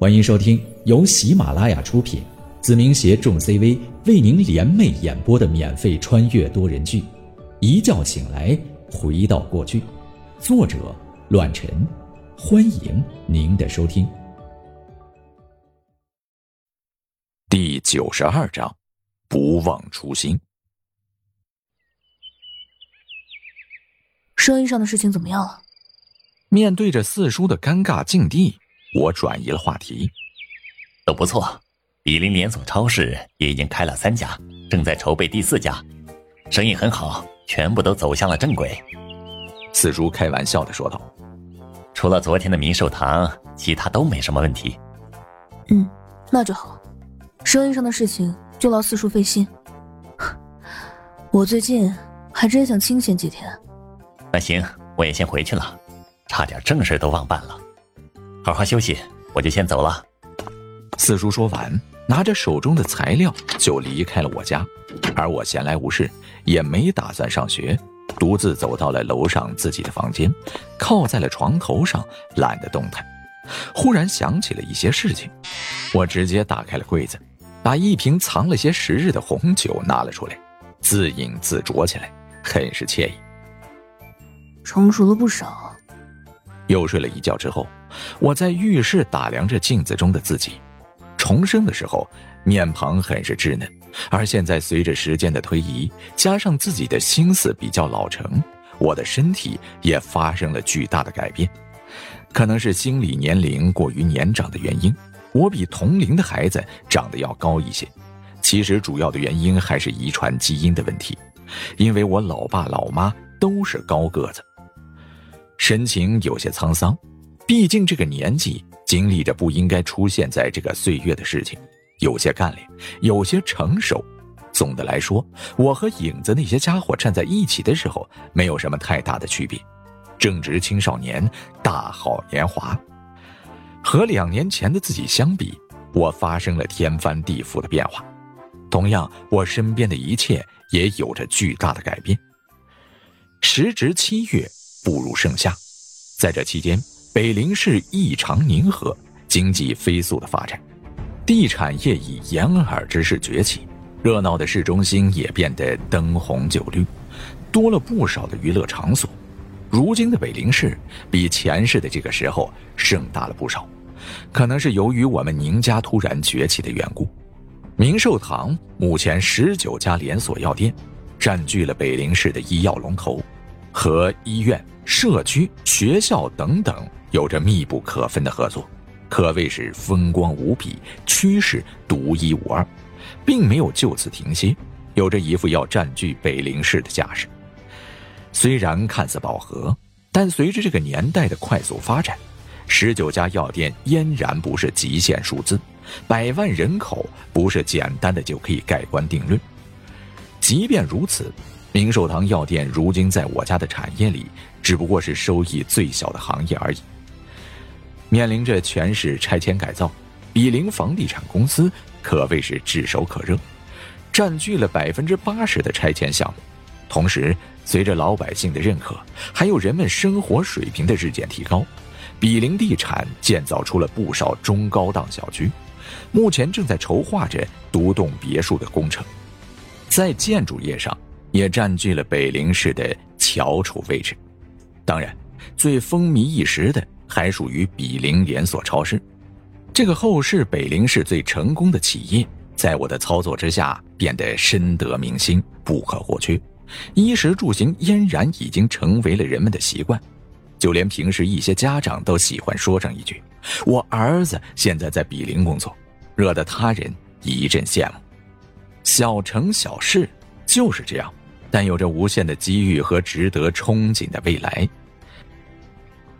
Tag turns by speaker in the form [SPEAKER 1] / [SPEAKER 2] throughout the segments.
[SPEAKER 1] 欢迎收听由喜马拉雅出品，子明携众 CV 为您联袂演播的免费穿越多人剧《一觉醒来回到过去》，作者：乱臣。欢迎您的收听。
[SPEAKER 2] 第九十二章，不忘初心。
[SPEAKER 3] 生意上的事情怎么样了？
[SPEAKER 2] 面对着四叔的尴尬境地。我转移了话题，
[SPEAKER 4] 都不错。比邻连锁超市也已经开了三家，正在筹备第四家，生意很好，全部都走向了正轨。
[SPEAKER 2] 四叔开玩笑的说道：“
[SPEAKER 4] 除了昨天的明寿堂，其他都没什么问题。”
[SPEAKER 3] 嗯，那就好。生意上的事情就劳四叔费心。我最近还真想清闲几天。
[SPEAKER 4] 那行，我也先回去了，差点正事都忘办了。好好休息，我就先走了。
[SPEAKER 2] 四叔说完，拿着手中的材料就离开了我家。而我闲来无事，也没打算上学，独自走到了楼上自己的房间，靠在了床头上，懒得动弹。忽然想起了一些事情，我直接打开了柜子，把一瓶藏了些时日的红酒拿了出来，自饮自酌起来，很是惬意。
[SPEAKER 3] 成熟了不少。
[SPEAKER 2] 又睡了一觉之后。我在浴室打量着镜子中的自己，重生的时候面庞很是稚嫩，而现在随着时间的推移，加上自己的心思比较老成，我的身体也发生了巨大的改变。可能是心理年龄过于年长的原因，我比同龄的孩子长得要高一些。其实主要的原因还是遗传基因的问题，因为我老爸老妈都是高个子，神情有些沧桑。毕竟这个年纪经历着不应该出现在这个岁月的事情，有些干练，有些成熟。总的来说，我和影子那些家伙站在一起的时候，没有什么太大的区别，正值青少年，大好年华。和两年前的自己相比，我发生了天翻地覆的变化。同样，我身边的一切也有着巨大的改变。时值七月，步入盛夏，在这期间。北陵市异常宁和，经济飞速的发展，地产业以掩耳之势崛起，热闹的市中心也变得灯红酒绿，多了不少的娱乐场所。如今的北陵市比前世的这个时候盛大了不少，可能是由于我们宁家突然崛起的缘故。明寿堂目前十九家连锁药店，占据了北陵市的医药龙头，和医院、社区、学校等等。有着密不可分的合作，可谓是风光无比，趋势独一无二，并没有就此停歇，有着一副要占据北陵市的架势。虽然看似饱和，但随着这个年代的快速发展，十九家药店俨然不是极限数字，百万人口不是简单的就可以盖棺定论。即便如此，明寿堂药店如今在我家的产业里，只不过是收益最小的行业而已。面临着全市拆迁改造，比邻房地产公司可谓是炙手可热，占据了百分之八十的拆迁项目。同时，随着老百姓的认可，还有人们生活水平的日渐提高，比邻地产建造出了不少中高档小区，目前正在筹划着独栋别墅的工程，在建筑业上也占据了北陵市的翘楚位置。当然，最风靡一时的。还属于比邻连锁超市，这个后世北陵市最成功的企业，在我的操作之下变得深得民心，不可或缺。衣食住行俨然已经成为了人们的习惯，就连平时一些家长都喜欢说上一句：“我儿子现在在比邻工作”，惹得他人一阵羡慕。小城小市就是这样，但有着无限的机遇和值得憧憬的未来。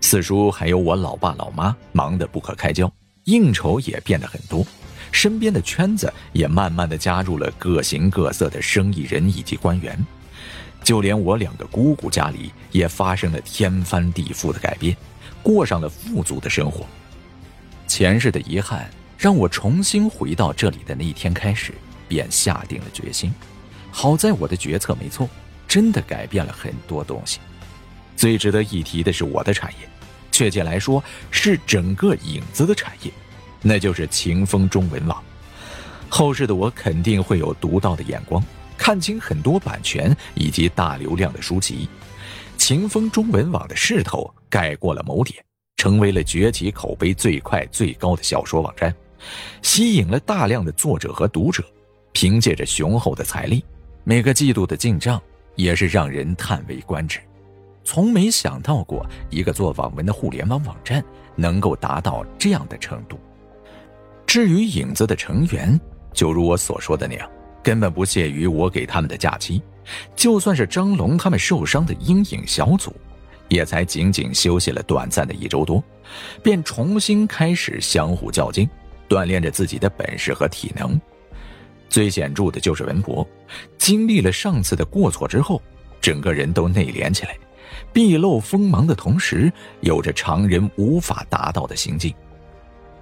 [SPEAKER 2] 四叔还有我老爸老妈忙得不可开交，应酬也变得很多，身边的圈子也慢慢的加入了各形各色的生意人以及官员，就连我两个姑姑家里也发生了天翻地覆的改变，过上了富足的生活。前世的遗憾让我重新回到这里的那一天开始，便下定了决心。好在我的决策没错，真的改变了很多东西。最值得一提的是我的产业，确切来说是整个影子的产业。那就是秦风中文网。后世的我肯定会有独到的眼光，看清很多版权以及大流量的书籍。秦风中文网的势头盖过了某点，成为了崛起口碑最快最高的小说网站，吸引了大量的作者和读者。凭借着雄厚的财力，每个季度的进账也是让人叹为观止。从没想到过一个做网文的互联网网站能够达到这样的程度。至于影子的成员，就如我所说的那样，根本不屑于我给他们的假期。就算是张龙他们受伤的阴影小组，也才仅仅休息了短暂的一周多，便重新开始相互较劲，锻炼着自己的本事和体能。最显著的就是文博，经历了上次的过错之后，整个人都内敛起来，毕露锋芒的同时，有着常人无法达到的行径。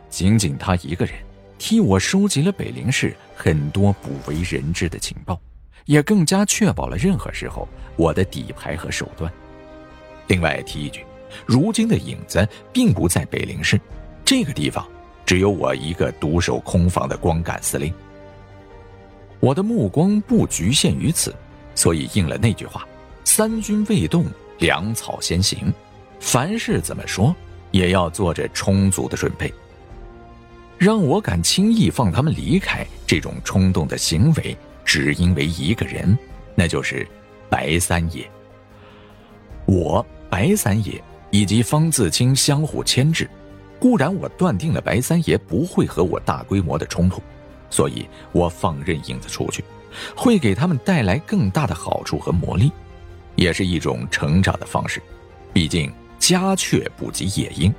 [SPEAKER 2] 仅仅他一个人，替我收集了北陵市很多不为人知的情报，也更加确保了任何时候我的底牌和手段。另外提一句，如今的影子并不在北陵市，这个地方只有我一个独守空房的光杆司令。我的目光不局限于此，所以应了那句话：“三军未动，粮草先行。”凡事怎么说，也要做着充足的准备。让我敢轻易放他们离开，这种冲动的行为，只因为一个人，那就是白三爷。我白三爷以及方自清相互牵制，固然我断定了白三爷不会和我大规模的冲突。所以我放任影子出去，会给他们带来更大的好处和魔力，也是一种成长的方式。毕竟家雀不及野鹰，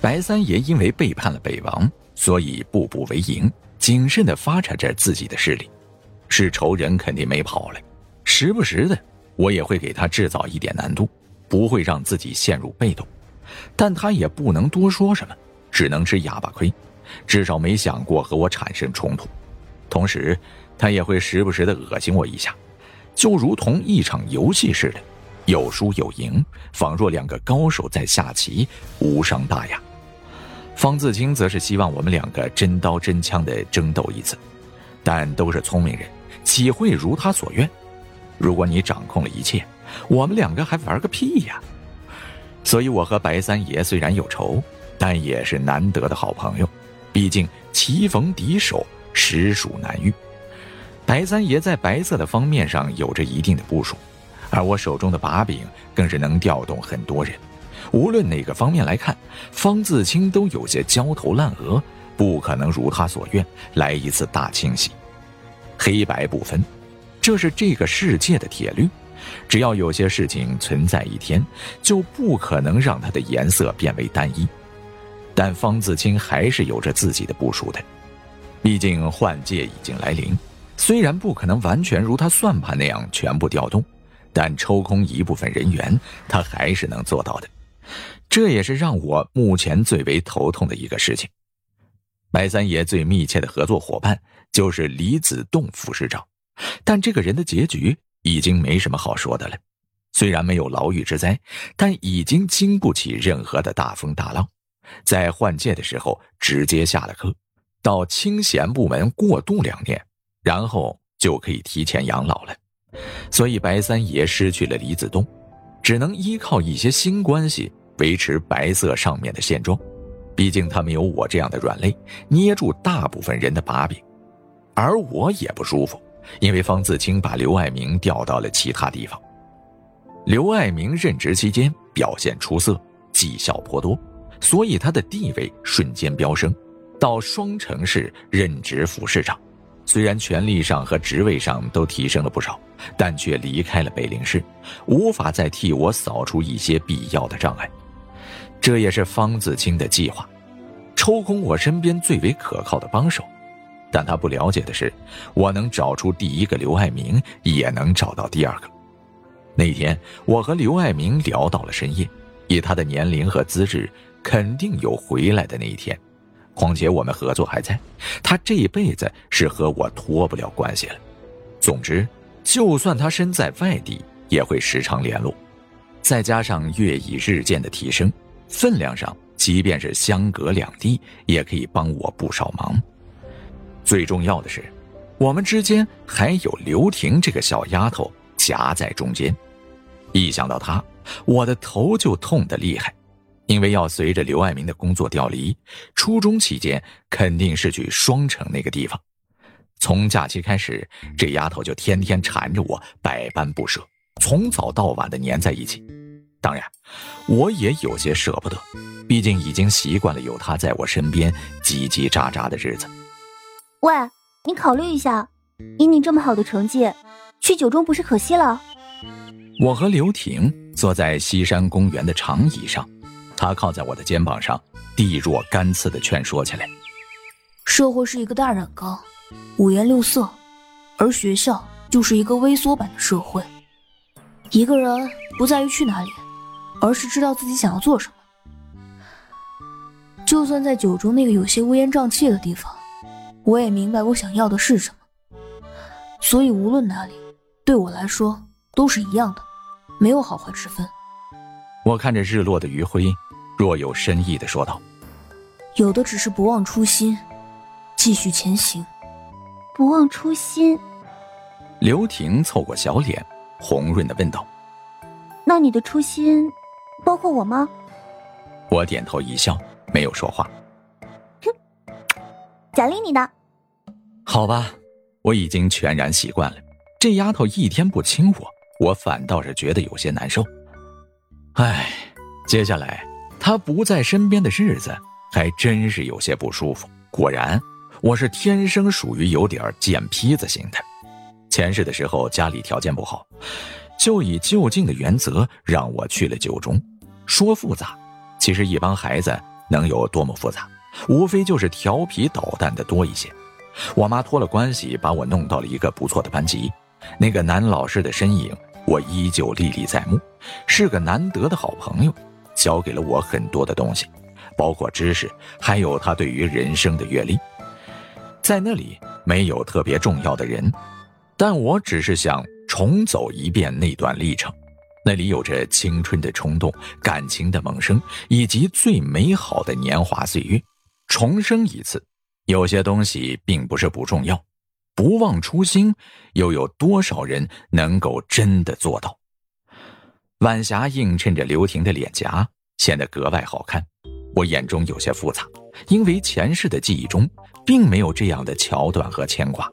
[SPEAKER 2] 白三爷因为背叛了北王，所以步步为营，谨慎的发展着自己的势力。是仇人肯定没跑了，时不时的我也会给他制造一点难度，不会让自己陷入被动，但他也不能多说什么，只能吃哑巴亏。至少没想过和我产生冲突，同时，他也会时不时的恶心我一下，就如同一场游戏似的，有输有赢，仿若两个高手在下棋，无伤大雅。方自清则是希望我们两个真刀真枪的争斗一次，但都是聪明人，岂会如他所愿？如果你掌控了一切，我们两个还玩个屁呀！所以，我和白三爷虽然有仇，但也是难得的好朋友。毕竟棋逢敌手，实属难遇。白三爷在白色的方面上有着一定的部署，而我手中的把柄更是能调动很多人。无论哪个方面来看，方自清都有些焦头烂额，不可能如他所愿来一次大清洗，黑白不分，这是这个世界的铁律。只要有些事情存在一天，就不可能让它的颜色变为单一。但方自清还是有着自己的部署的，毕竟换届已经来临，虽然不可能完全如他算盘那样全部调动，但抽空一部分人员，他还是能做到的。这也是让我目前最为头痛的一个事情。白三爷最密切的合作伙伴就是李子栋副市长，但这个人的结局已经没什么好说的了。虽然没有牢狱之灾，但已经经不起任何的大风大浪。在换届的时候直接下了课，到清闲部门过渡两年，然后就可以提前养老了。所以白三爷失去了李子东，只能依靠一些新关系维持白色上面的现状。毕竟他没有我这样的软肋，捏住大部分人的把柄。而我也不舒服，因为方自清把刘爱明调到了其他地方。刘爱明任职期间表现出色，绩效颇多。所以他的地位瞬间飙升，到双城市任职副市长。虽然权力上和职位上都提升了不少，但却离开了北陵市，无法再替我扫除一些必要的障碍。这也是方子清的计划，抽空我身边最为可靠的帮手。但他不了解的是，我能找出第一个刘爱明，也能找到第二个。那天，我和刘爱明聊到了深夜，以他的年龄和资质。肯定有回来的那一天，况且我们合作还在，他这一辈子是和我脱不了关系了。总之，就算他身在外地，也会时常联络。再加上月已日渐的提升，分量上即便是相隔两地，也可以帮我不少忙。最重要的是，我们之间还有刘婷这个小丫头夹在中间。一想到她，我的头就痛得厉害。因为要随着刘爱民的工作调离，初中期间肯定是去双城那个地方。从假期开始，这丫头就天天缠着我，百般不舍，从早到晚的黏在一起。当然，我也有些舍不得，毕竟已经习惯了有她在我身边叽叽喳喳的日子。
[SPEAKER 5] 喂，你考虑一下，以你这么好的成绩，去九中不是可惜了？
[SPEAKER 2] 我和刘婷坐在西山公园的长椅上。他靠在我的肩膀上，地若干次的劝说起来：“
[SPEAKER 3] 社会是一个大染缸，五颜六色，而学校就是一个微缩版的社会。一个人不在于去哪里，而是知道自己想要做什么。就算在九中那个有些乌烟瘴气的地方，我也明白我想要的是什么。所以无论哪里，对我来说都是一样的，没有好坏之分。”
[SPEAKER 2] 我看着日落的余晖。若有深意的说道：“
[SPEAKER 3] 有的只是不忘初心，继续前行。
[SPEAKER 5] 不忘初心。”
[SPEAKER 2] 刘婷凑过小脸，红润的问道：“
[SPEAKER 5] 那你的初心，包括我吗？”
[SPEAKER 2] 我点头一笑，没有说话。
[SPEAKER 5] 哼，奖励你的。
[SPEAKER 2] 好吧，我已经全然习惯了。这丫头一天不亲我，我反倒是觉得有些难受。唉，接下来。他不在身边的日子，还真是有些不舒服。果然，我是天生属于有点贱坯子型的。前世的时候家里条件不好，就以就近的原则让我去了九中。说复杂，其实一帮孩子能有多么复杂？无非就是调皮捣蛋的多一些。我妈托了关系把我弄到了一个不错的班级，那个男老师的身影我依旧历历在目，是个难得的好朋友。教给了我很多的东西，包括知识，还有他对于人生的阅历。在那里没有特别重要的人，但我只是想重走一遍那段历程。那里有着青春的冲动、感情的萌生，以及最美好的年华岁月。重生一次，有些东西并不是不重要。不忘初心，又有多少人能够真的做到？晚霞映衬着刘婷的脸颊，显得格外好看。我眼中有些复杂，因为前世的记忆中并没有这样的桥段和牵挂。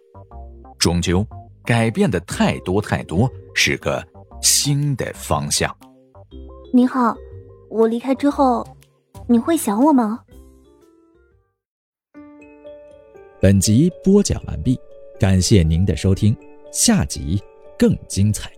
[SPEAKER 2] 终究，改变的太多太多，是个新的方向。
[SPEAKER 5] 你好，我离开之后，你会想我吗？
[SPEAKER 1] 本集播讲完毕，感谢您的收听，下集更精彩。